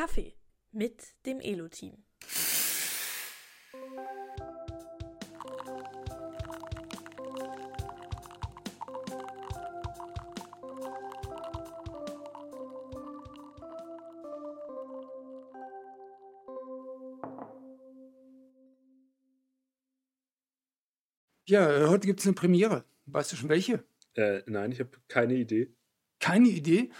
Kaffee mit dem Elo-Team. Ja, äh, heute gibt es eine Premiere. Weißt du schon welche? Äh, nein, ich habe keine Idee. Keine Idee?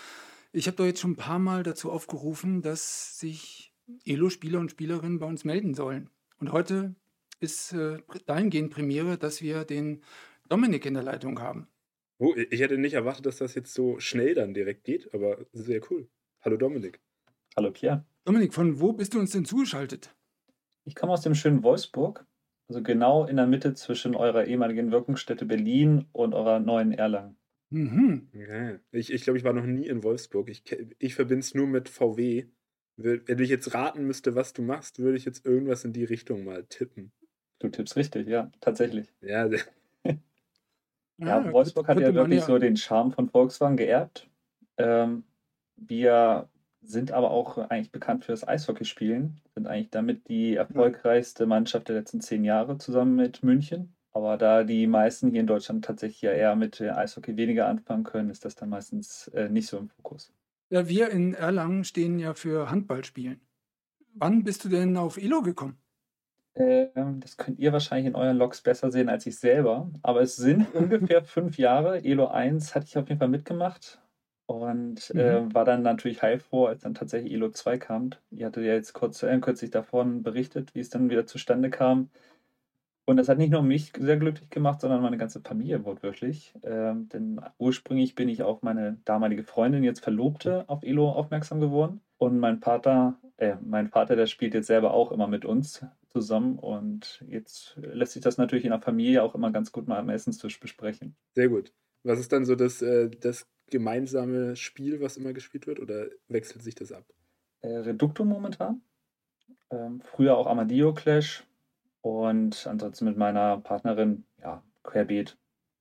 Ich habe doch jetzt schon ein paar Mal dazu aufgerufen, dass sich Elo-Spieler und Spielerinnen bei uns melden sollen. Und heute ist äh, dahingehend Premiere, dass wir den Dominik in der Leitung haben. Oh, ich hätte nicht erwartet, dass das jetzt so schnell dann direkt geht, aber sehr cool. Hallo Dominik. Hallo Pierre. Dominik, von wo bist du uns denn zugeschaltet? Ich komme aus dem schönen Wolfsburg also genau in der Mitte zwischen eurer ehemaligen Wirkungsstätte Berlin und eurer neuen Erlangen. Mhm. Ja, ich ich glaube, ich war noch nie in Wolfsburg. Ich, ich verbinde es nur mit VW. Wenn ich jetzt raten müsste, was du machst, würde ich jetzt irgendwas in die Richtung mal tippen. Du tippst richtig, ja, tatsächlich. Ja, ja, ja Wolfsburg hat ja wirklich ja. so den Charme von Volkswagen geerbt. Ähm, wir sind aber auch eigentlich bekannt für das Eishockeyspielen, sind eigentlich damit die erfolgreichste Mannschaft der letzten zehn Jahre zusammen mit München. Aber da die meisten hier in Deutschland tatsächlich ja eher mit Eishockey weniger anfangen können, ist das dann meistens äh, nicht so im Fokus. Ja, wir in Erlangen stehen ja für Handballspielen. Wann bist du denn auf Elo gekommen? Ähm, das könnt ihr wahrscheinlich in euren Logs besser sehen als ich selber. Aber es sind ungefähr fünf Jahre. Elo 1 hatte ich auf jeden Fall mitgemacht. Und mhm. äh, war dann natürlich heilfroh, als dann tatsächlich Elo 2 kam. Ihr hattet ja jetzt kurz, äh, kürzlich davon berichtet, wie es dann wieder zustande kam. Und das hat nicht nur mich sehr glücklich gemacht, sondern meine ganze Familie wortwörtlich. Ähm, denn ursprünglich bin ich auf meine damalige Freundin, jetzt Verlobte, auf Elo aufmerksam geworden. Und mein Vater, äh, mein Vater, der spielt jetzt selber auch immer mit uns zusammen. Und jetzt lässt sich das natürlich in der Familie auch immer ganz gut mal am Essenstisch besprechen. Sehr gut. Was ist dann so das, äh, das gemeinsame Spiel, was immer gespielt wird, oder wechselt sich das ab? Äh, Reducto momentan. Ähm, früher auch Armadillo Clash und ansonsten mit meiner Partnerin, ja, Querbeet.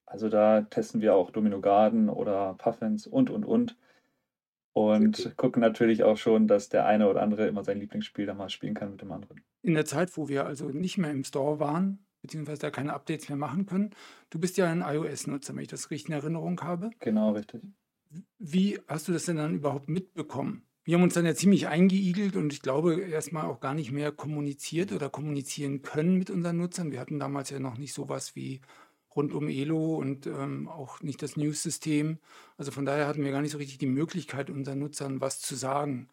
Also da testen wir auch Domino Garden oder Puffins und und und. Und cool. gucken natürlich auch schon, dass der eine oder andere immer sein Lieblingsspiel dann mal spielen kann mit dem anderen. In der Zeit, wo wir also nicht mehr im Store waren, beziehungsweise da keine Updates mehr machen können. Du bist ja ein iOS-Nutzer, wenn ich das richtig in Erinnerung habe. Genau, richtig. Wie hast du das denn dann überhaupt mitbekommen? Wir haben uns dann ja ziemlich eingeigelt und ich glaube erstmal auch gar nicht mehr kommuniziert oder kommunizieren können mit unseren Nutzern. Wir hatten damals ja noch nicht sowas wie rund um Elo und ähm, auch nicht das News-System. Also von daher hatten wir gar nicht so richtig die Möglichkeit, unseren Nutzern was zu sagen.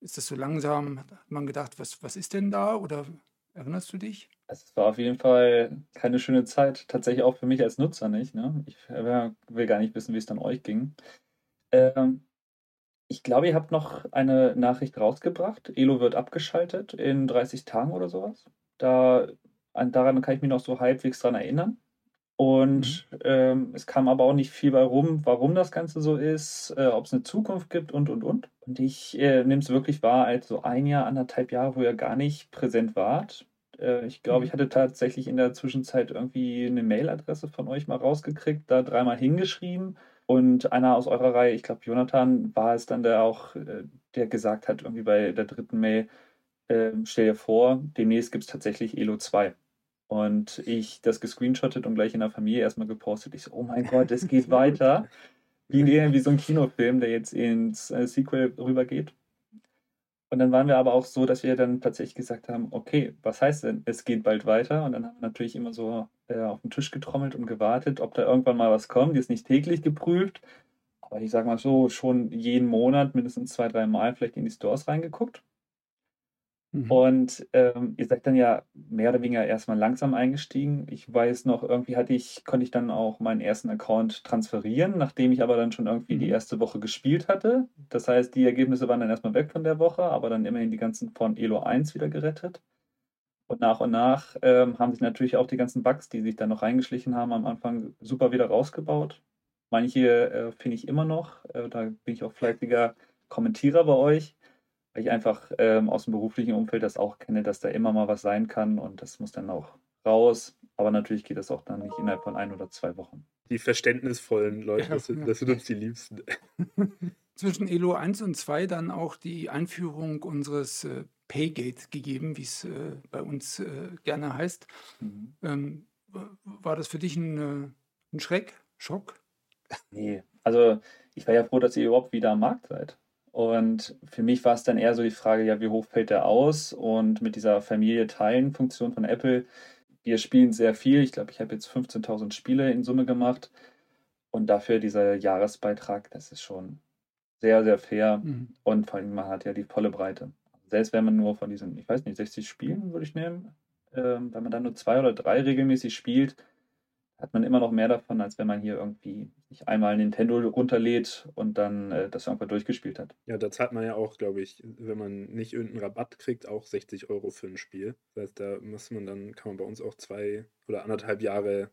Ist das so langsam? Hat man gedacht, was, was ist denn da? Oder erinnerst du dich? Es war auf jeden Fall keine schöne Zeit, tatsächlich auch für mich als Nutzer nicht. Ne? Ich will gar nicht wissen, wie es dann euch ging. Ähm, ich glaube, ihr habt noch eine Nachricht rausgebracht. Elo wird abgeschaltet in 30 Tagen oder sowas. Da, an, daran kann ich mich noch so halbwegs dran erinnern. Und mhm. ähm, es kam aber auch nicht viel bei rum, warum das Ganze so ist, äh, ob es eine Zukunft gibt und und und. Und ich äh, nehme es wirklich wahr als so ein Jahr, anderthalb Jahre, wo ihr gar nicht präsent wart. Äh, ich glaube, mhm. ich hatte tatsächlich in der Zwischenzeit irgendwie eine Mailadresse von euch mal rausgekriegt, da dreimal hingeschrieben und einer aus eurer Reihe, ich glaube Jonathan, war es dann, der auch, äh, der gesagt hat, irgendwie bei der dritten Mail, äh, stell dir vor, demnächst gibt es tatsächlich Elo 2. Und ich das gescreenshottet und gleich in der Familie erstmal gepostet. Ich so, oh mein Gott, es geht weiter. Wie, wie so ein Kinofilm, der jetzt ins äh, Sequel rübergeht. Und dann waren wir aber auch so, dass wir dann tatsächlich gesagt haben, okay, was heißt denn, es geht bald weiter? Und dann haben wir natürlich immer so äh, auf den Tisch getrommelt und gewartet, ob da irgendwann mal was kommt. Die ist nicht täglich geprüft, aber ich sage mal so, schon jeden Monat mindestens zwei, drei Mal vielleicht in die Stores reingeguckt. Mhm. Und ähm, ihr seid dann ja mehr oder weniger erstmal langsam eingestiegen. Ich weiß noch, irgendwie hatte ich, konnte ich dann auch meinen ersten Account transferieren, nachdem ich aber dann schon irgendwie mhm. die erste Woche gespielt hatte. Das heißt, die Ergebnisse waren dann erstmal weg von der Woche, aber dann immerhin die ganzen von Elo 1 wieder gerettet. Und nach und nach ähm, haben sich natürlich auch die ganzen Bugs, die sich dann noch reingeschlichen haben, am Anfang super wieder rausgebaut. Manche äh, finde ich immer noch. Äh, da bin ich auch fleißiger Kommentierer bei euch weil ich einfach ähm, aus dem beruflichen Umfeld das auch kenne, dass da immer mal was sein kann und das muss dann auch raus. Aber natürlich geht das auch dann nicht innerhalb von ein oder zwei Wochen. die verständnisvollen Leute, Ja, das, sind- ja. das sind uns die Liebsten. Zwischen Elo 1 und 2 dann auch die Einführung unseres äh, Paygate gegeben, wie es äh, bei uns äh, gerne heißt. Mhm. Ähm, war das für dich ein, äh, ein Schreck, Schock? Nee, also ich war ja froh, dass ihr überhaupt wieder am Markt seid. Und für mich war es dann eher so die Frage, ja, wie hoch fällt der aus? Und mit dieser Familie-Teilen-Funktion von Apple, wir spielen sehr viel. Ich glaube, ich habe jetzt 15.000 Spiele in Summe gemacht. Und dafür dieser Jahresbeitrag, das ist schon sehr, sehr fair. Mhm. Und vor allem, man hat ja die volle Breite. Selbst wenn man nur von diesen, ich weiß nicht, 60 Spielen würde ich nehmen, ähm, wenn man dann nur zwei oder drei regelmäßig spielt, hat man immer noch mehr davon, als wenn man hier irgendwie sich einmal Nintendo runterlädt und dann äh, das irgendwann durchgespielt hat. Ja, da zahlt man ja auch, glaube ich, wenn man nicht irgendeinen Rabatt kriegt, auch 60 Euro für ein Spiel. Das heißt, da muss man dann, kann man bei uns auch zwei oder anderthalb Jahre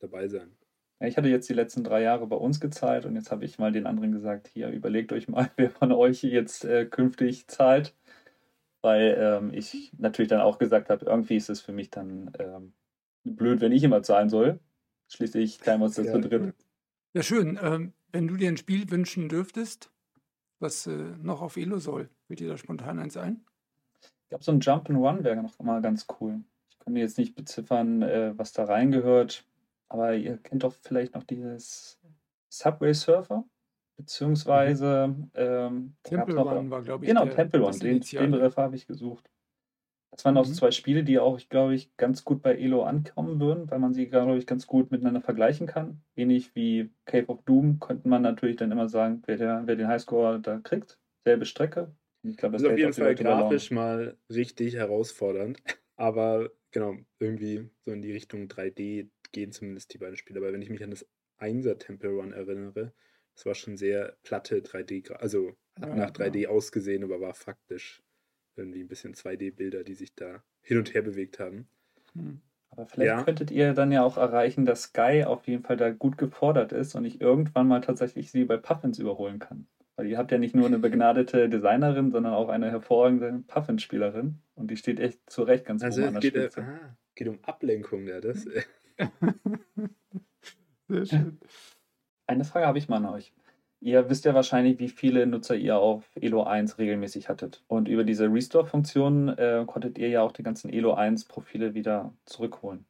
dabei sein. Ja, ich hatte jetzt die letzten drei Jahre bei uns gezahlt und jetzt habe ich mal den anderen gesagt, hier überlegt euch mal, wer von euch jetzt äh, künftig zahlt. Weil ähm, ich natürlich dann auch gesagt habe, irgendwie ist es für mich dann ähm, blöd, wenn ich immer zahlen soll. Schließlich teilen wir uns das Ja. zu dritt. Ja, schön. Ähm, wenn du dir ein Spiel wünschen dürftest, was äh, noch auf Elo soll, fällt dir da spontan eins ein? Ich glaube, so ein Jump'n'Run wäre noch mal ganz cool. Ich könnte jetzt nicht beziffern, äh, was da reingehört, aber ihr kennt doch vielleicht noch dieses Subway Surfer, beziehungsweise ähm, da gab's Temple noch, Run war, glaube ich, genau, der- Temple Run, das den, den. Begriff habe ich gesucht. Das waren auch so Mhm. zwei Spiele, die auch, ich glaube ich, ganz gut bei Elo ankommen würden, weil man sie, glaube ich, ganz gut miteinander vergleichen kann. Ähnlich wie Cave of Doom könnte man natürlich dann immer sagen, wer, der, wer den Highscore da kriegt. Selbe Strecke. Ich glaube, Das ist auf jeden auch Fall grafisch mal richtig herausfordernd. Aber genau, irgendwie so in die Richtung 3D gehen zumindest die beiden Spiele. Aber wenn ich mich an das 1er Temple Run erinnere, das war schon sehr platte 3D, gra- also hat Ja, nach ja. 3D ausgesehen, aber war faktisch irgendwie ein bisschen 2D-Bilder, die sich da hin und her bewegt haben. Hm. Aber vielleicht Ja. könntet ihr dann ja auch erreichen, dass Sky auf jeden Fall da gut gefordert ist und ich irgendwann mal tatsächlich sie bei Puffins überholen kann. Weil ihr habt ja nicht nur eine begnadete Designerin, sondern auch eine hervorragende Puffin-Spielerin. Und die steht echt zu Recht ganz Also oben an es der geht, äh, Spitze. ah, geht um Ablenkung, ja, das. äh, Sehr schön. Eine Frage habe ich mal an euch. Ihr wisst ja wahrscheinlich, wie viele Nutzer ihr auf Elo 1 regelmäßig hattet. Und über diese Restore-Funktion äh, konntet ihr ja auch die ganzen Elo 1-Profile wieder zurückholen.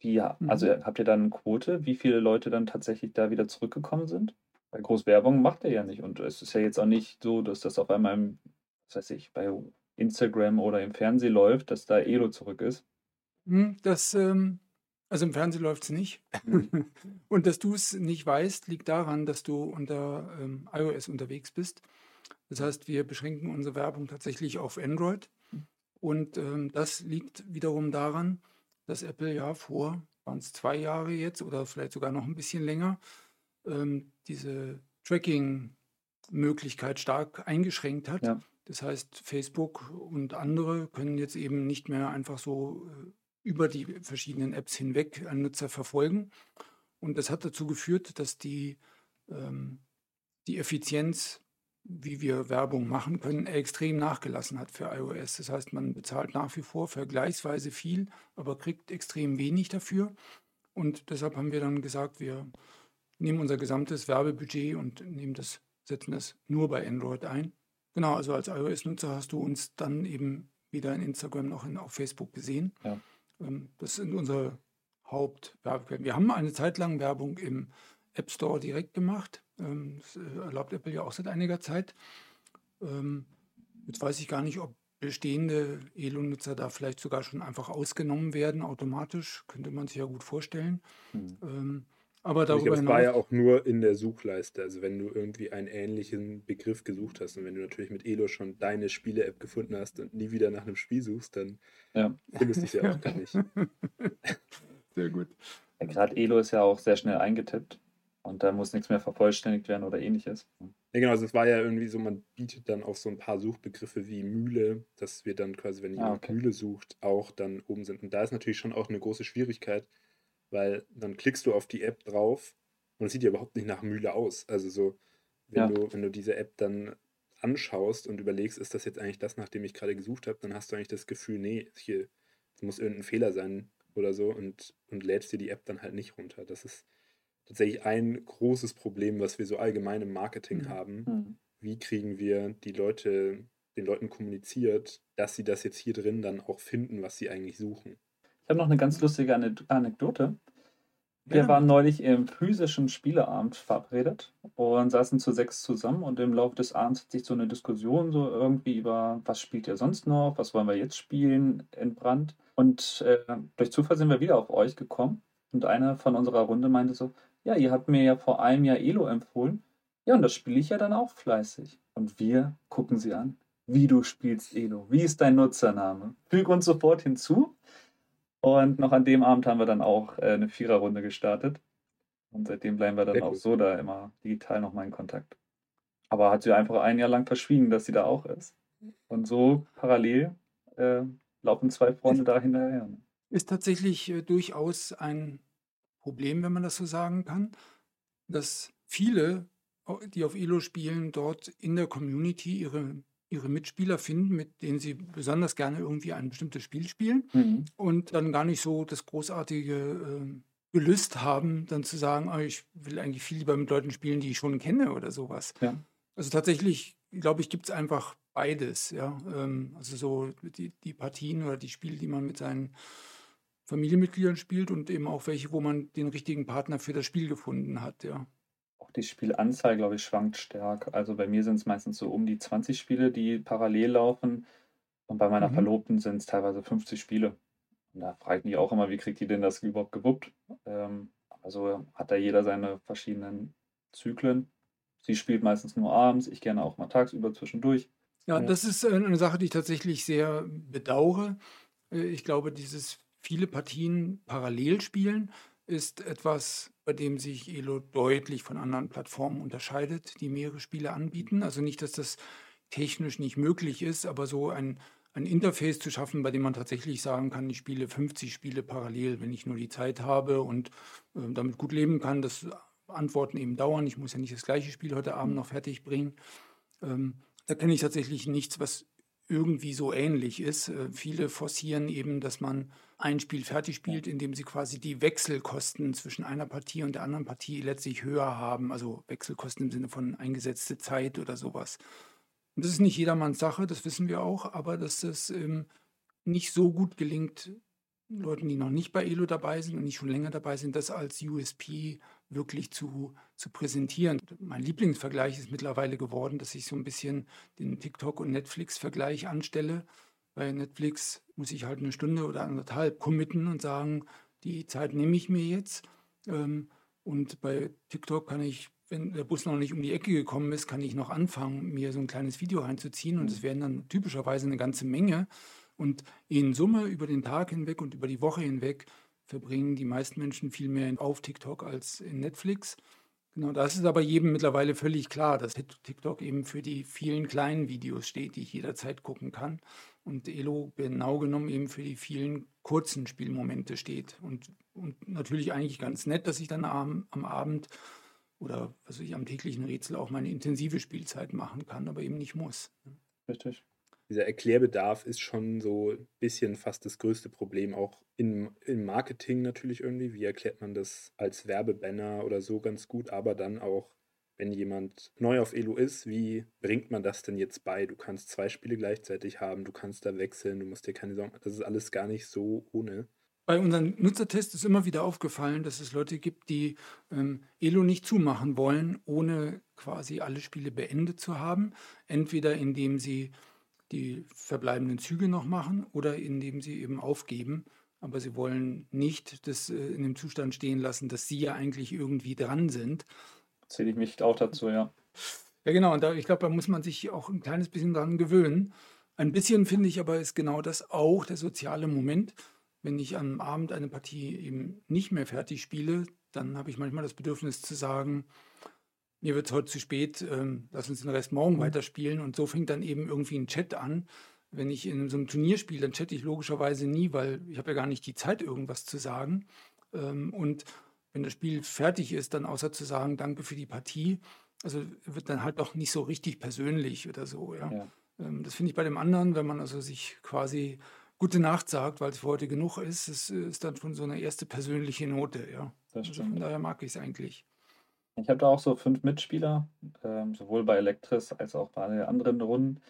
Wie, Mhm. also habt ihr dann eine Quote, wie viele Leute dann tatsächlich da wieder zurückgekommen sind? Weil Großwerbung macht ihr ja nicht. Und es ist ja jetzt auch nicht so, dass das auf einmal, im, was weiß ich, bei Instagram oder im Fernsehen läuft, dass da Elo zurück ist. Hm, Das, ähm, also im Fernsehen läuft es nicht. Und dass du es nicht weißt, liegt daran, dass du unter ähm, iOS unterwegs bist. Das heißt, wir beschränken unsere Werbung tatsächlich auf Android. Und ähm, das liegt wiederum daran, dass Apple ja vor, waren es zwei Jahre jetzt oder vielleicht sogar noch ein bisschen länger, ähm, diese Tracking-Möglichkeit stark eingeschränkt hat. Ja. Das heißt, Facebook und andere können jetzt eben nicht mehr einfach so äh, über die verschiedenen Apps hinweg einen Nutzer verfolgen. Und das hat dazu geführt, dass die, ähm, die Effizienz, wie wir Werbung machen können, extrem nachgelassen hat für iOS. Das heißt, man bezahlt nach wie vor vergleichsweise viel, aber kriegt extrem wenig dafür. Und deshalb haben wir dann gesagt, wir nehmen unser gesamtes Werbebudget und nehmen das, setzen das nur bei Android ein. Genau, also als iOS-Nutzer hast du uns dann eben weder in Instagram noch in, auf Facebook gesehen. Ja. Ähm, das sind unsere Hauptwerbequellen. Wir haben eine Zeit lang Werbung im App Store direkt gemacht. Ähm, das äh, erlaubt Apple ja auch seit einiger Zeit. Ähm, jetzt weiß ich gar nicht, ob bestehende Elo-Nutzer da vielleicht sogar schon einfach ausgenommen werden, automatisch. Könnte man sich ja gut vorstellen. Hm. Aber Ich darüber glaube, es war ja hinaus. auch nur in der Suchleiste. Also wenn du irgendwie einen ähnlichen Begriff gesucht hast und wenn du natürlich mit Elo schon deine Spiele-App gefunden hast und nie wieder nach einem Spiel suchst, dann Ja. findest du es ja auch gar nicht. Sehr gut. Ja, Gerade Elo ist ja auch sehr schnell eingetippt und da muss nichts mehr vervollständigt werden oder ähnliches. Ja, genau, also es war ja irgendwie so, man bietet dann auch so ein paar Suchbegriffe wie Mühle, dass wir dann quasi, wenn Ah, jemand okay. Mühle sucht, auch dann oben sind. Und da ist natürlich schon auch eine große Schwierigkeit, weil dann klickst du auf die App drauf und es sieht ja überhaupt nicht nach Mühle aus. Also so, wenn, Ja. du, wenn du diese App dann anschaust und überlegst, ist das jetzt eigentlich das, nach dem ich gerade gesucht habe, dann hast du eigentlich das Gefühl, nee, hier muss irgendein Fehler sein oder so und, und lädst dir die App dann halt nicht runter. Das ist tatsächlich ein großes Problem, was wir so allgemein im Marketing Mhm. haben. Mhm. Wie kriegen wir die Leute, den Leuten kommuniziert, dass sie das jetzt hier drin dann auch finden, was sie eigentlich suchen? Ich habe noch eine ganz lustige Ane- Anekdote. Wir waren neulich im physischen Spieleabend verabredet und saßen zu sechs zusammen und im Laufe des Abends hat sich so eine Diskussion so irgendwie über, was spielt ihr sonst noch, was wollen wir jetzt spielen, entbrannt. Und äh, durch Zufall sind wir wieder auf euch gekommen und einer von unserer Runde meinte so, ja, ihr habt mir ja vor einem Jahr Elo empfohlen. Ja, und das spiele ich ja dann auch fleißig. Und wir gucken sie an. Wie du spielst Elo. Wie ist dein Nutzername? Füg uns sofort hinzu. Und noch an dem Abend haben wir dann auch äh, eine Viererrunde gestartet. Und seitdem bleiben wir dann Sehr auch cool. so da immer digital nochmal in Kontakt. Aber hat sie einfach ein Jahr lang verschwiegen, dass sie da auch ist. Und so parallel äh, laufen zwei Freunde da hinterher. Ist tatsächlich äh, durchaus ein Problem, wenn man das so sagen kann, dass viele, au- die auf Elo spielen, dort in der Community ihre, ihre Mitspieler finden, mit denen sie besonders gerne irgendwie ein bestimmtes Spiel spielen Mhm. und dann gar nicht so das großartige ähm, Gelüst haben, dann zu sagen, "Ah, ich will eigentlich viel lieber mit Leuten spielen, die ich schon kenne oder sowas. Ja. Also tatsächlich, glaube ich, gibt es einfach beides, ja. Ähm, also so die, die Partien oder die Spiele, die man mit seinen Familienmitgliedern spielt und eben auch welche, wo man den richtigen Partner für das Spiel gefunden hat, ja. Auch die Spielanzahl, glaube ich, schwankt stark. Also bei mir sind es meistens so um die 20 Spiele, die parallel laufen. Und bei meiner Mhm. Verlobten sind es teilweise 50 Spiele. Und da frage ich mich auch immer, wie kriegt die denn das überhaupt gewuppt? Ähm, aber so hat da jeder seine verschiedenen Zyklen. Sie spielt meistens nur abends, ich gerne auch mal tagsüber zwischendurch. Ja, Ja. das ist äh, eine Sache, die ich tatsächlich sehr bedauere. Äh, Ich glaube, dieses viele Partien parallel spielen ist etwas, bei dem sich Elo deutlich von anderen Plattformen unterscheidet, die mehrere Spiele anbieten. Also nicht, dass das technisch nicht möglich ist, aber so ein, ein Interface zu schaffen, bei dem man tatsächlich sagen kann, ich spiele 50 Spiele parallel, wenn ich nur die Zeit habe und äh, damit gut leben kann, dass Antworten eben dauern. Ich muss ja nicht das gleiche Spiel heute Abend noch fertig bringen. Ähm, da kenne ich tatsächlich nichts, was irgendwie so ähnlich ist. Äh, viele forcieren eben, dass man ein Spiel fertig spielt, indem sie quasi die Wechselkosten zwischen einer Partie und der anderen Partie letztlich höher haben. Also Wechselkosten im Sinne von eingesetzte Zeit oder sowas. Und das ist nicht jedermanns Sache, das wissen wir auch, aber dass das ähm, nicht so gut gelingt, Leuten, die noch nicht bei Elo dabei sind und nicht schon länger dabei sind, das als USP wirklich zu, zu präsentieren. Mein Lieblingsvergleich ist mittlerweile geworden, dass ich so ein bisschen den TikTok- und Netflix-Vergleich anstelle. Bei Netflix muss ich halt eine Stunde oder anderthalb committen und sagen, die Zeit nehme ich mir jetzt. Ähm, und bei TikTok kann ich, wenn der Bus noch nicht um die Ecke gekommen ist, kann ich noch anfangen, mir so ein kleines Video reinzuziehen. Und es werden dann typischerweise eine ganze Menge. Und in Summe über den Tag hinweg und über die Woche hinweg verbringen die meisten Menschen viel mehr auf TikTok als in Netflix. Genau, das ist aber jedem mittlerweile völlig klar, dass TikTok eben für die vielen kleinen Videos steht, die ich jederzeit gucken kann. Und Elo genau genommen eben für die vielen kurzen Spielmomente steht. Und, und natürlich eigentlich ganz nett, dass ich dann am, am Abend oder was weiß ich am täglichen Rätsel auch meine intensive Spielzeit machen kann, aber eben nicht muss. Richtig. Dieser Erklärbedarf ist schon so ein bisschen fast das größte Problem, auch im, im Marketing natürlich irgendwie. Wie erklärt man das als Werbebanner oder so ganz gut, aber dann auch, wenn jemand neu auf Elo ist, wie bringt man das denn jetzt bei? Du kannst zwei Spiele gleichzeitig haben, du kannst da wechseln, du musst dir keine Sorgen. Das ist alles gar nicht so ohne. Bei unseren Nutzertests ist immer wieder aufgefallen, dass es Leute gibt, die ähm, Elo nicht zumachen wollen, ohne quasi alle Spiele beendet zu haben. Entweder indem sie die verbleibenden Züge noch machen oder indem sie eben aufgeben. Aber sie wollen nicht das äh, in dem Zustand stehen lassen, dass sie ja eigentlich irgendwie dran sind. Zähle ich mich auch dazu, ja. Ja, genau. Und da, ich glaube, da muss man sich auch ein kleines bisschen dran gewöhnen. Ein bisschen finde ich aber ist genau das auch der soziale Moment. Wenn ich am Abend eine Partie eben nicht mehr fertig spiele, dann habe ich manchmal das Bedürfnis zu sagen, mir wird es heute zu spät, ähm, lass uns den Rest morgen weiterspielen. Und so fängt dann eben irgendwie ein Chat an. Wenn ich in so einem Turnier spiele, dann chatte ich logischerweise nie, weil ich habe ja gar nicht die Zeit, irgendwas zu sagen. Ähm, und wenn das Spiel fertig ist, dann außer zu sagen, danke für die Partie, also wird dann halt doch nicht so richtig persönlich oder so, ja. Ja. Ähm, das finde ich bei dem anderen, wenn man also sich quasi gute Nacht sagt, weil es für heute genug ist, es ist dann schon so eine erste persönliche Note, ja. Also von daher mag ich es eigentlich. Ich habe da auch so fünf Mitspieler, ähm, sowohl bei Elektris als auch bei allen anderen Runden.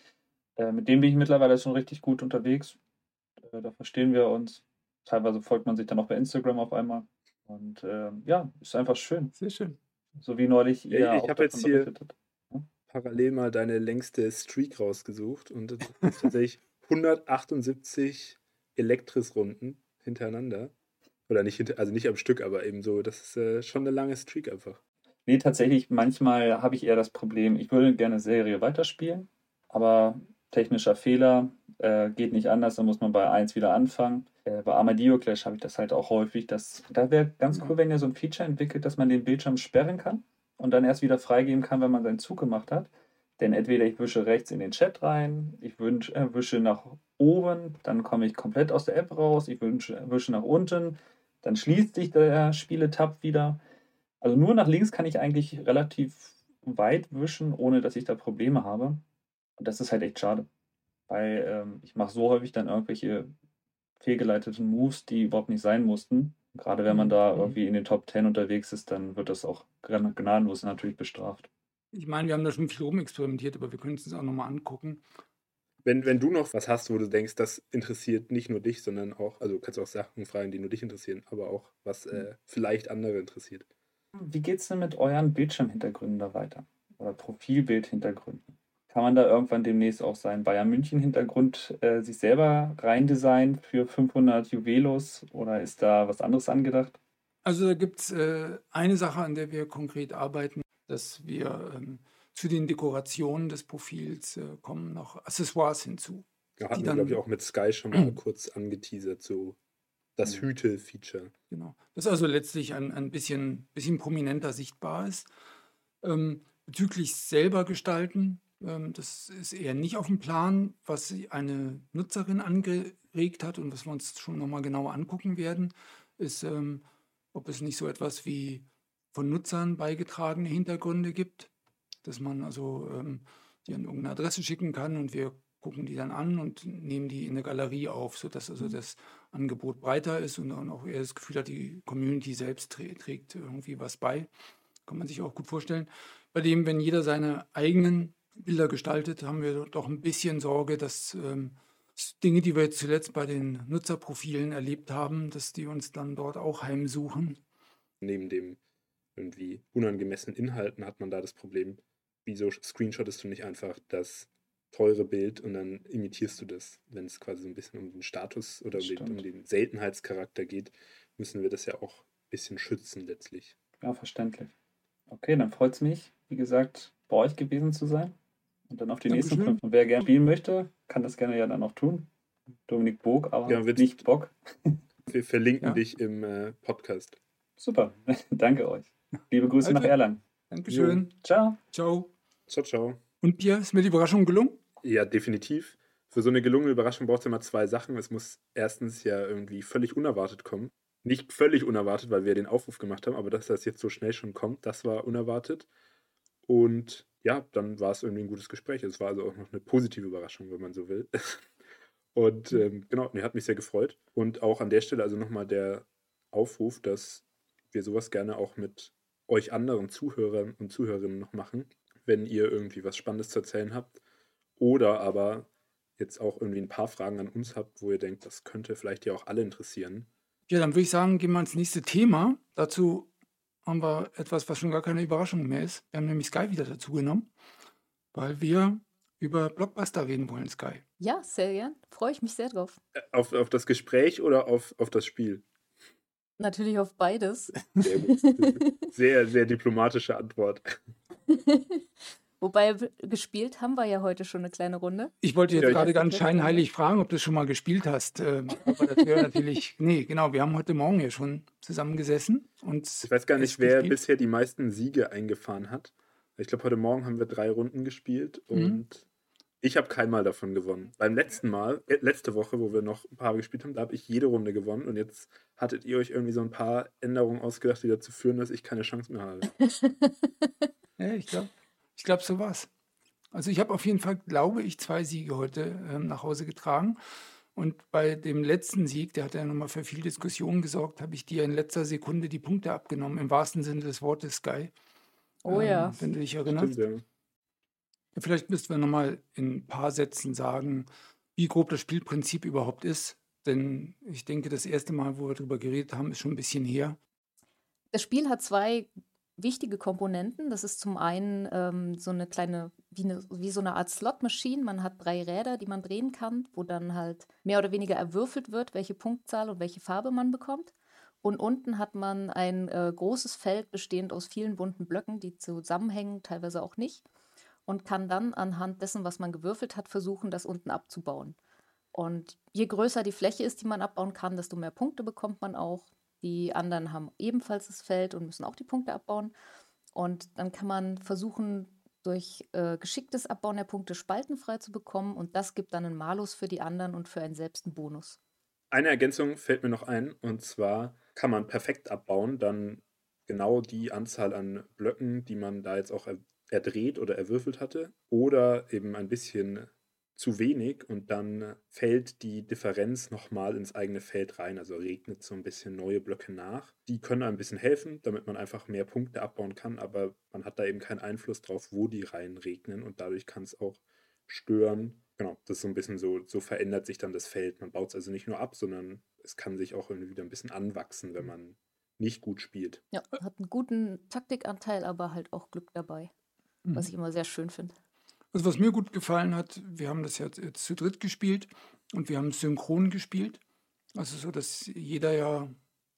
Äh, mit denen bin ich mittlerweile schon richtig gut unterwegs. Äh, da verstehen wir uns. Teilweise folgt man sich dann auch bei Instagram auf einmal. Und äh, ja, ist einfach schön. Sehr schön. So wie neulich ihr Ja, ich auch habe jetzt hier berichtet. parallel mal deine längste Streak rausgesucht und das ist tatsächlich 178 Elektris-Runden hintereinander. Oder nicht hinter, also nicht am Stück, aber eben so, das ist äh, schon eine lange Streak einfach. Nee, tatsächlich, manchmal habe ich eher das Problem, ich würde gerne Serie weiterspielen, aber technischer Fehler äh, geht nicht anders, dann muss man bei 1 wieder anfangen. Äh, bei Armadillo Clash habe ich das halt auch häufig. Das, da wäre ganz cool, wenn ihr so ein Feature entwickelt, dass man den Bildschirm sperren kann und dann erst wieder freigeben kann, wenn man seinen Zug gemacht hat. Denn entweder ich wische rechts in den Chat rein, ich wünsch, äh, wische nach oben, dann komme ich komplett aus der App raus, ich wünsche, wische nach unten, dann schließt sich der Spieletab wieder. Also nur nach links kann ich eigentlich relativ weit wischen, ohne dass ich da Probleme habe. Und das ist halt echt schade. Weil ähm, ich mache so häufig dann irgendwelche fehlgeleiteten Moves, die überhaupt nicht sein mussten. Gerade wenn man da Mhm. irgendwie in den Top 10 unterwegs ist, dann wird das auch gna- gnadenlos natürlich bestraft. Ich meine, wir haben da schon viel rumexperimentiert, aber wir können es uns auch nochmal angucken. Wenn, wenn du noch was hast, wo du denkst, das interessiert nicht nur dich, sondern auch, also du kannst auch Sachen fragen, die nur dich interessieren, aber auch was äh, vielleicht andere interessiert. Wie geht es denn mit euren Bildschirmhintergründen da weiter? Oder Profilbildhintergründen? Kann man da irgendwann demnächst auch seinen Bayern München-Hintergrund äh, sich selber reindesignen für 500 Juwelos oder ist da was anderes angedacht? Also da gibt es äh, eine Sache, an der wir konkret arbeiten, dass wir ähm, zu den Dekorationen des Profils äh, kommen noch Accessoires hinzu. Ja, hatten Die wir, glaube ich, auch mit Sky schon mal kurz angeteasert, so das Mhm. Hüte-Feature. Genau. Das also letztlich ein, ein bisschen, bisschen prominenter sichtbar ist. Ähm, bezüglich selber gestalten, ähm, das ist eher nicht auf dem Plan, was eine Nutzerin angeregt hat und was wir uns schon nochmal genauer angucken werden, ist, ähm, ob es nicht so etwas wie von Nutzern beigetragene Hintergründe gibt, dass man also ähm, die an irgendeine Adresse schicken kann und wir gucken die dann an und nehmen die in der Galerie auf, sodass also das Angebot breiter ist und auch eher das Gefühl hat, die Community selbst trä trägt irgendwie was bei. Kann man sich auch gut vorstellen. Bei dem, wenn jeder seine eigenen Bilder gestaltet, haben wir doch ein bisschen Sorge, dass ähm, Dinge, die wir zuletzt bei den Nutzerprofilen erlebt haben, dass die uns dann dort auch heimsuchen. Neben dem irgendwie unangemessenen Inhalten hat man da das Problem, wieso screenshottest du nicht einfach das teure Bild und dann imitierst du das. Wenn es quasi so ein bisschen um den Status oder um den, um den Seltenheitscharakter geht, müssen wir das ja auch ein bisschen schützen letztlich. Ja, verständlich. Okay, dann freut es mich, wie gesagt, bei euch gewesen zu sein. Und dann auf die nächsten Dankeschön. fünf. Und wer gerne spielen möchte, kann das gerne ja dann auch tun. Dominik Bog, aber Ja, nicht Bock. Wir verlinken Ja. dich im äh, Podcast. Super, danke euch. Liebe Grüße nach Also- Erlangen. Dankeschön. Ciao. Ciao. Ciao, ciao. Und Pierre, ist mir die Überraschung gelungen? Ja, definitiv. Für so eine gelungene Überraschung braucht es immer zwei Sachen. Es muss erstens ja irgendwie völlig unerwartet kommen. Nicht völlig unerwartet, weil wir den Aufruf gemacht haben, aber dass das jetzt so schnell schon kommt, das war unerwartet. Und ja, dann war es irgendwie ein gutes Gespräch. Es war also auch noch eine positive Überraschung, wenn man so will. Und ähm, genau, nee, hat mich sehr gefreut. Und auch an der Stelle also nochmal der Aufruf, dass wir sowas gerne auch mit euch anderen Zuhörern und Zuhörerinnen noch machen, wenn ihr irgendwie was Spannendes zu erzählen habt oder aber jetzt auch irgendwie ein paar Fragen an uns habt, wo ihr denkt, das könnte vielleicht ja auch alle interessieren. Ja, dann würde ich sagen, gehen wir ins nächste Thema. Dazu haben wir etwas, was schon gar keine Überraschung mehr ist. Wir haben nämlich Sky wieder dazu genommen, weil wir über Blockbuster reden wollen, Sky. Ja, sehr gern. Freue ich mich sehr drauf. Äh, Auf, auf das Gespräch oder auf, auf das Spiel? Natürlich auf beides. Sehr. Sehr, sehr diplomatische Antwort. Wobei gespielt haben wir ja heute schon eine kleine Runde. Ich wollte jetzt Ja, gerade ganz scheinheilig fragen, ob du schon mal gespielt hast. Ähm, aber das wäre natürlich. Nee, genau, wir haben heute Morgen ja schon zusammengesessen und. Ich weiß gar nicht, wer gespielt. bisher die meisten Siege eingefahren hat. Ich glaube, heute Morgen haben wir drei Runden gespielt Mhm. Ich habe keinmal davon gewonnen. Beim letzten Mal, äh, letzte Woche, wo wir noch ein paar gespielt haben, da habe ich jede Runde gewonnen und jetzt hattet ihr euch irgendwie so ein paar Änderungen ausgedacht, die dazu führen, dass ich keine Chance mehr habe. Ja, ich glaube, ich glaub, so war's. Also ich habe auf jeden Fall, glaube ich, zwei Siege heute ähm, nach Hause getragen. Und bei dem letzten Sieg, der hat ja nochmal für viel Diskussion gesorgt, habe ich dir in letzter Sekunde die Punkte abgenommen, im wahrsten Sinne des Wortes, Sky. Oh Ähm, ja. wenn du dich erinnerst. Stimmt, ja. Vielleicht müssten wir nochmal in ein paar Sätzen sagen, wie grob das Spielprinzip überhaupt ist. Denn ich denke, das erste Mal, wo wir darüber geredet haben, ist schon ein bisschen her. Das Spiel hat zwei wichtige Komponenten. Das ist zum einen ähm, so eine kleine, wie, eine, wie so eine Art Slot-Machine. Man hat drei Räder, die man drehen kann, wo dann halt mehr oder weniger erwürfelt wird, welche Punktzahl und welche Farbe man bekommt. Und unten hat man ein äh, großes Feld bestehend aus vielen bunten Blöcken, die zusammenhängen, teilweise auch nicht. Und kann dann anhand dessen, was man gewürfelt hat, versuchen, das unten abzubauen. Und je größer die Fläche ist, die man abbauen kann, desto mehr Punkte bekommt man auch. Die anderen haben ebenfalls das Feld und müssen auch die Punkte abbauen. Und dann kann man versuchen, durch äh, geschicktes Abbauen der Punkte Spalten frei zu bekommen. Und das gibt dann einen Malus für die anderen und für einen selbst einen Bonus. Eine Ergänzung fällt mir noch ein, und zwar kann man perfekt abbauen, dann genau die Anzahl an Blöcken, die man da jetzt auch erdreht oder erwürfelt hatte, oder eben ein bisschen zu wenig und dann fällt die Differenz nochmal ins eigene Feld rein, also regnet so ein bisschen neue Blöcke nach. Die können ein bisschen helfen, damit man einfach mehr Punkte abbauen kann, aber man hat da eben keinen Einfluss drauf, wo die reinregnen und dadurch kann es auch stören. Genau, das ist so ein bisschen so, so verändert sich dann das Feld. Man baut es also nicht nur ab, sondern es kann sich auch irgendwie wieder ein bisschen anwachsen, wenn man nicht gut spielt. Ja, hat einen guten Taktikanteil, aber halt auch Glück dabei, was Mhm. ich immer sehr schön finde. Also was mir gut gefallen hat, wir haben das jetzt, jetzt zu dritt gespielt und wir haben es synchron gespielt. Also so, dass jeder ja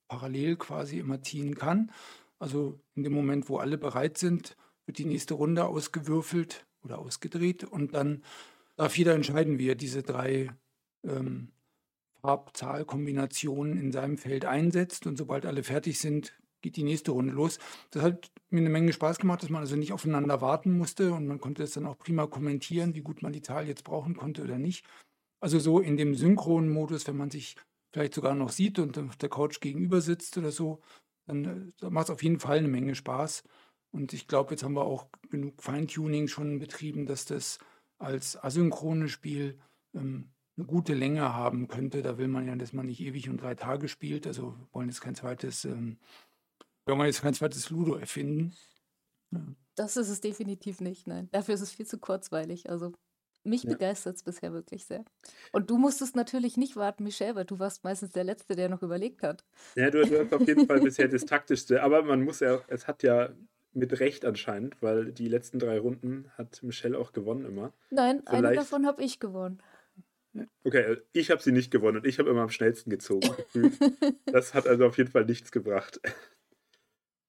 parallel quasi immer ziehen kann. Also in dem Moment, wo alle bereit sind, wird die nächste Runde ausgewürfelt oder ausgedreht und dann darf jeder entscheiden, wie er diese drei ähm, Farbzahlkombinationen in seinem Feld einsetzt und sobald alle fertig sind, geht die nächste Runde los. Das hat mir eine Menge Spaß gemacht, dass man also nicht aufeinander warten musste und man konnte es dann auch prima kommentieren, wie gut man die Zahl jetzt brauchen konnte oder nicht. Also so in dem synchronen Modus, wenn man sich vielleicht sogar noch sieht und auf der Couch gegenüber sitzt oder so, dann äh, macht es auf jeden Fall eine Menge Spaß. Und ich glaube, jetzt haben wir auch genug Feintuning schon betrieben, dass das als asynchrones Spiel ähm, eine gute Länge haben könnte. Da will man ja, dass man nicht ewig und drei Tage spielt. Also wollen jetzt kein zweites, ähm, wir wollen jetzt kein zweites Ludo erfinden. Das ist es definitiv nicht, nein. Dafür ist es viel zu kurzweilig. Also mich Ja. begeistert es bisher wirklich sehr. Und du musstest natürlich nicht warten, Michelle, weil du warst meistens der Letzte, der noch überlegt hat. Ja, du, du hast auf jeden Fall bisher das taktischste, aber man muss ja, es hat ja mit Recht anscheinend, weil die letzten drei Runden hat Michelle auch gewonnen immer. Nein, eine Vielleicht- davon habe ich gewonnen. Okay, äh, ich habe sie nicht gewonnen und ich habe immer am schnellsten gezogen. das hat also auf jeden Fall nichts gebracht.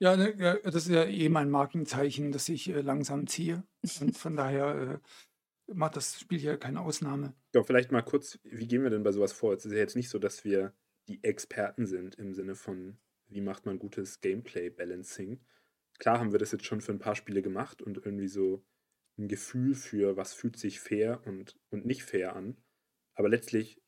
Ja, ne, ja, das ist ja eh mein Markenzeichen, dass ich äh, langsam ziehe. Und von daher äh, macht das Spiel hier keine Ausnahme. Ja, vielleicht mal kurz, wie gehen wir denn bei sowas vor? Es ist ja jetzt nicht so, dass wir die Experten sind im Sinne von, wie macht man gutes Gameplay-Balancing. Klar haben wir das jetzt schon für ein paar Spiele gemacht und irgendwie so ein Gefühl für, was fühlt sich fair und, und nicht fair an. Aber letztlich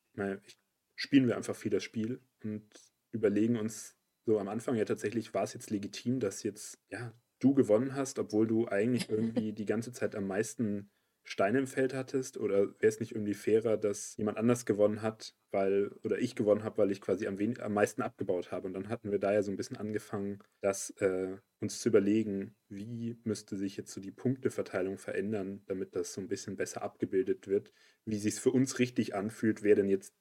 ich- spielen wir einfach viel das Spiel und überlegen uns so am Anfang ja tatsächlich, war es jetzt legitim, dass jetzt ja du gewonnen hast, obwohl du eigentlich irgendwie die ganze Zeit am meisten Steine im Feld hattest? Oder wäre es nicht irgendwie fairer, dass jemand anders gewonnen hat, weil, oder ich gewonnen habe, weil ich quasi am, wen am meisten abgebaut habe? Und dann hatten wir da ja so ein bisschen angefangen, das äh, uns zu überlegen, wie müsste sich jetzt so die Punkteverteilung verändern, damit das so ein bisschen besser abgebildet wird, wie sich es für uns richtig anfühlt, wer denn jetzt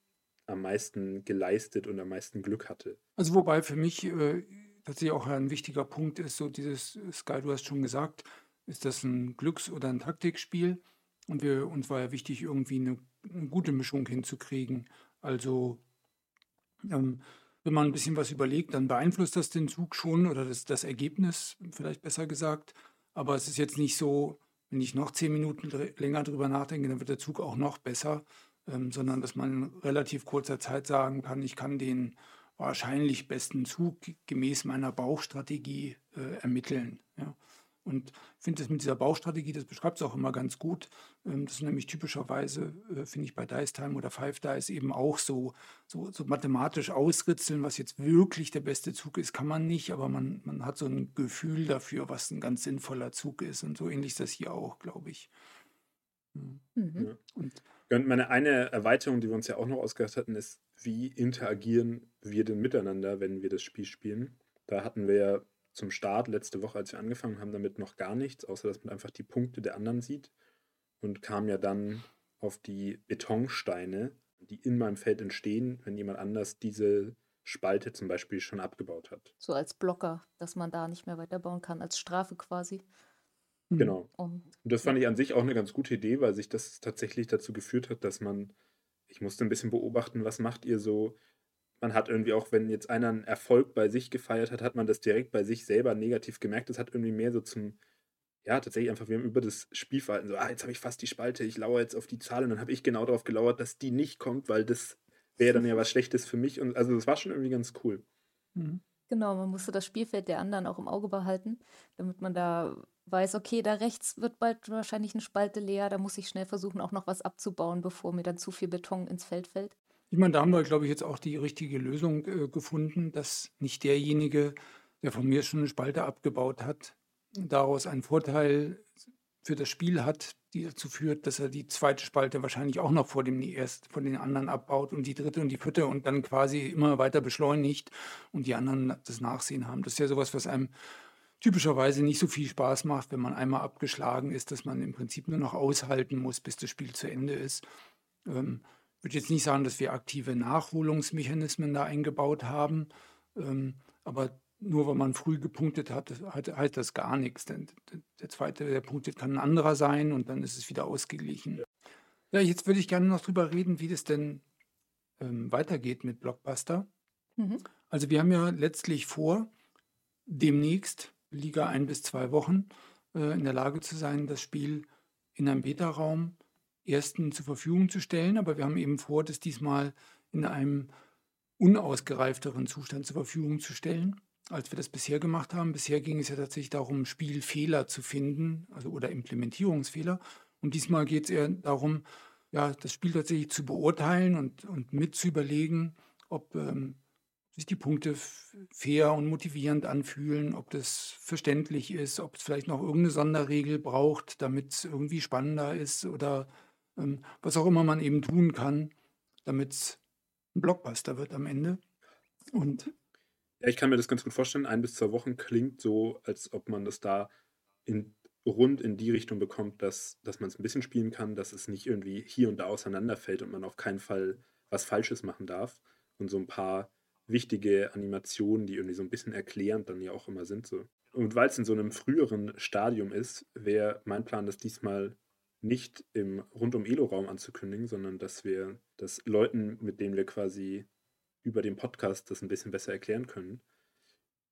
am meisten geleistet und am meisten Glück hatte. Also wobei für mich äh, tatsächlich auch ein wichtiger Punkt ist, so dieses, Sky, du hast schon gesagt, ist das ein Glücks- oder ein Taktikspiel? Und wir, uns war ja wichtig, irgendwie eine, eine gute Mischung hinzukriegen. Also ähm, wenn man ein bisschen was überlegt, dann beeinflusst das den Zug schon oder das, das Ergebnis, vielleicht besser gesagt. Aber es ist jetzt nicht so, wenn ich noch zehn Minuten länger drüber nachdenke, dann wird der Zug auch noch besser, ähm, sondern dass man in relativ kurzer Zeit sagen kann, ich kann den wahrscheinlich besten Zug gemäß meiner Bauchstrategie äh, ermitteln. Ja. Und ich finde das mit dieser Bauchstrategie, das beschreibt es auch immer ganz gut. Ähm, das ist nämlich typischerweise, äh, finde ich, bei Dice Time oder Five Dice eben auch so, so, so mathematisch ausritzeln, was jetzt wirklich der beste Zug ist, kann man nicht, aber man, man hat so ein Gefühl dafür, was ein ganz sinnvoller Zug ist. Und so ähnlich ist das hier auch, glaube ich. Mhm. Mhm. Ja. Und Und meine eine Erweiterung, die wir uns ja auch noch ausgedacht hatten, ist, wie interagieren wir denn miteinander, wenn wir das Spiel spielen? Da hatten wir ja zum Start letzte Woche, als wir angefangen haben, damit noch gar nichts, außer dass man einfach die Punkte der anderen sieht und kam ja dann auf die Betonsteine, die in meinem Feld entstehen, wenn jemand anders diese Spalte zum Beispiel schon abgebaut hat. So als Blocker, dass man da nicht mehr weiterbauen kann, als Strafe quasi. Mhm. Genau. Und Und das fand ich an sich auch eine ganz gute Idee, weil sich das tatsächlich dazu geführt hat, dass man, ich musste ein bisschen beobachten, was macht ihr so. Man hat irgendwie auch, wenn jetzt einer einen Erfolg bei sich gefeiert hat, hat man das direkt bei sich selber negativ gemerkt. Das hat irgendwie mehr so zum, ja, tatsächlich einfach, wir haben über das Spielverhalten so, ah, jetzt habe ich fast die Spalte, ich lauere jetzt auf die Zahl und dann habe ich genau darauf gelauert, dass die nicht kommt, weil das wäre dann ja was Schlechtes für mich. Und also das war schon irgendwie ganz cool. Mhm. Genau, man musste das Spielfeld der anderen auch im Auge behalten, damit man da weiß, okay, da rechts wird bald wahrscheinlich eine Spalte leer, da muss ich schnell versuchen, auch noch was abzubauen, bevor mir dann zu viel Beton ins Feld fällt. Ich meine, da haben wir, glaube ich, jetzt auch die richtige Lösung äh, gefunden, dass nicht derjenige, der von mir schon eine Spalte abgebaut hat, daraus einen Vorteil für das Spiel hat, die dazu führt, dass er die zweite Spalte wahrscheinlich auch noch vor dem erst von den anderen abbaut und die dritte und die vierte und dann quasi immer weiter beschleunigt und die anderen das Nachsehen haben. Das ist ja sowas, was einem typischerweise nicht so viel Spaß macht, wenn man einmal abgeschlagen ist, dass man im Prinzip nur noch aushalten muss, bis das Spiel zu Ende ist. Ähm, ich würde jetzt nicht sagen, dass wir aktive Nachholungsmechanismen da eingebaut haben, ähm, aber nur weil man früh gepunktet hat, hat, heißt das gar nichts. Denn der zweite, der punktet, kann ein anderer sein und dann ist es wieder ausgeglichen. Ja, jetzt würde ich gerne noch drüber reden, wie das denn ähm, weitergeht mit Blockbuster. Mhm. Also wir haben ja letztlich vor, demnächst, Liga ein bis zwei Wochen, äh, in der Lage zu sein, das Spiel in einem Beta-Raum ersten zur Verfügung zu stellen. Aber wir haben eben vor, das diesmal in einem unausgereifteren Zustand zur Verfügung zu stellen, als wir das bisher gemacht haben. Bisher ging es ja tatsächlich darum, Spielfehler zu finden, also oder Implementierungsfehler. Und diesmal geht es eher darum, ja, das Spiel tatsächlich zu beurteilen und, und mit zu überlegen, ob ähm, sich die Punkte fair und motivierend anfühlen, ob das verständlich ist, ob es vielleicht noch irgendeine Sonderregel braucht, damit es irgendwie spannender ist oder ähm, was auch immer man eben tun kann, damit es ein Blockbuster wird am Ende. Und Ja, ich kann mir das ganz gut vorstellen. Ein bis zwei Wochen klingt so, als ob man das da in, rund in die Richtung bekommt, dass, dass man es ein bisschen spielen kann, dass es nicht irgendwie hier und da auseinanderfällt und man auf keinen Fall was Falsches machen darf. Und so ein paar wichtige Animationen, die irgendwie so ein bisschen erklärend dann ja auch immer sind. So. Und weil es in so einem früheren Stadium ist, wäre mein Plan, das diesmal nicht im rundum Elo-Raum anzukündigen, sondern dass wir das Leuten, mit denen wir quasi über den Podcast das ein bisschen besser erklären können,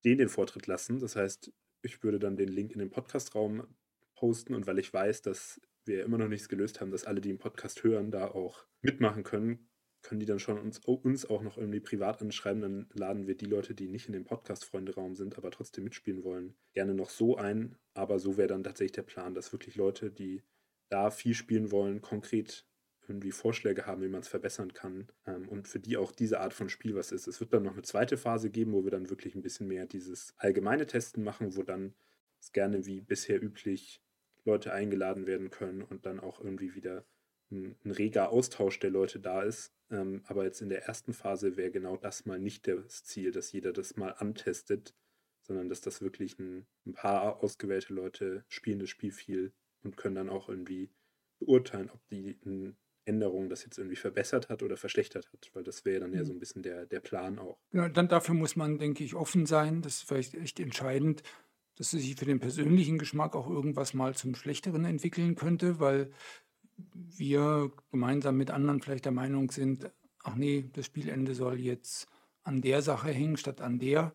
den den Vortritt lassen. Das heißt, ich würde dann den Link in den Podcastraum posten und weil ich weiß, dass wir immer noch nichts gelöst haben, dass alle, die den Podcast hören, da auch mitmachen können, können die dann schon uns, uns auch noch irgendwie privat anschreiben. Dann laden wir die Leute, die nicht in dem Podcast-Freunde-Raum sind, aber trotzdem mitspielen wollen, gerne noch so ein. Aber so wäre dann tatsächlich der Plan, dass wirklich Leute, die da viel spielen wollen, konkret irgendwie Vorschläge haben, wie man es verbessern kann ähm, und für die auch diese Art von Spiel was ist. Es wird dann noch eine zweite Phase geben, wo wir dann wirklich ein bisschen mehr dieses allgemeine Testen machen, wo dann es gerne wie bisher üblich Leute eingeladen werden können und dann auch irgendwie wieder ein, ein reger Austausch der Leute da ist. Ähm, aber jetzt in der ersten Phase wäre genau das mal nicht das Ziel, dass jeder das mal antestet, sondern dass das wirklich ein, ein paar ausgewählte Leute spielen das Spiel viel und können dann auch irgendwie beurteilen, ob die Änderung das jetzt irgendwie verbessert hat oder verschlechtert hat, weil das wäre dann ja Mhm. so ein bisschen der, der Plan auch. Ja, dann dafür muss man, denke ich, offen sein. Das ist vielleicht echt entscheidend, dass es sich für den persönlichen Geschmack auch irgendwas mal zum Schlechteren entwickeln könnte, weil wir gemeinsam mit anderen vielleicht der Meinung sind, ach nee, das Spielende soll jetzt an der Sache hängen statt an der.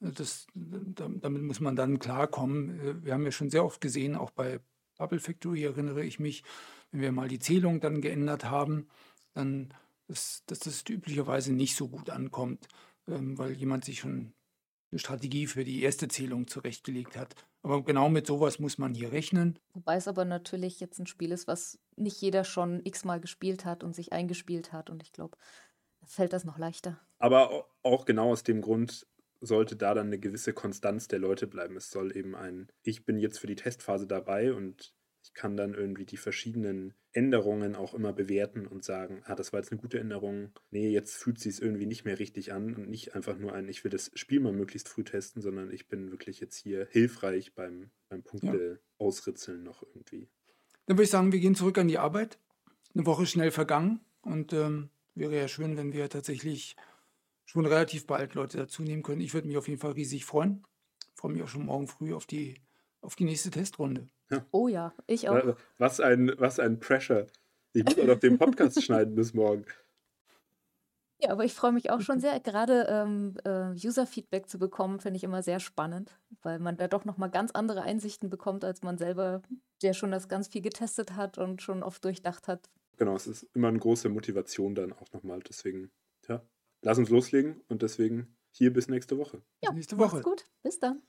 Das, da- damit muss man dann klarkommen. Wir haben ja schon sehr oft gesehen, auch bei Bubble Factory erinnere ich mich, wenn wir mal die Zählung dann geändert haben, dann, dass, dass das üblicherweise nicht so gut ankommt, ähm, weil jemand sich schon eine Strategie für die erste Zählung zurechtgelegt hat. Aber genau mit sowas muss man hier rechnen. Wobei es aber natürlich jetzt ein Spiel ist, was nicht jeder schon x-mal gespielt hat und sich eingespielt hat. Und ich glaube, da fällt das noch leichter. Aber au- auch genau aus dem Grund sollte da dann eine gewisse Konstanz der Leute bleiben. Es soll eben ein, ich bin jetzt für die Testphase dabei und Ich kann dann irgendwie die verschiedenen Änderungen auch immer bewerten und sagen, ah, das war jetzt eine gute Änderung. Nee, jetzt fühlt sich es irgendwie nicht mehr richtig an und nicht einfach nur ein, ich will das Spiel mal möglichst früh testen, sondern ich bin wirklich jetzt hier hilfreich beim, beim Punkte ausritzeln noch irgendwie. Dann würde ich sagen, wir gehen zurück an die Arbeit. Eine Woche schnell vergangen und ähm, wäre ja schön, wenn wir tatsächlich schon relativ bald Leute dazu nehmen können. Ich würde mich auf jeden Fall riesig freuen. Freue mich auch schon morgen früh auf die, auf die nächste Testrunde. Oh ja, ich auch. Was ein, was ein Pressure. Ich muss auch noch den Podcast schneiden bis morgen. Ja, aber ich freue mich auch schon sehr. Gerade ähm, äh, User-Feedback zu bekommen, finde ich immer sehr spannend, weil man da doch nochmal ganz andere Einsichten bekommt, als man selber, der schon das ganz viel getestet hat und schon oft durchdacht hat. Genau, es ist immer eine große Motivation dann auch nochmal. Deswegen, ja, lass uns loslegen und deswegen hier bis nächste Woche. Ja, Bis nächste Woche. macht's gut. Bis dann.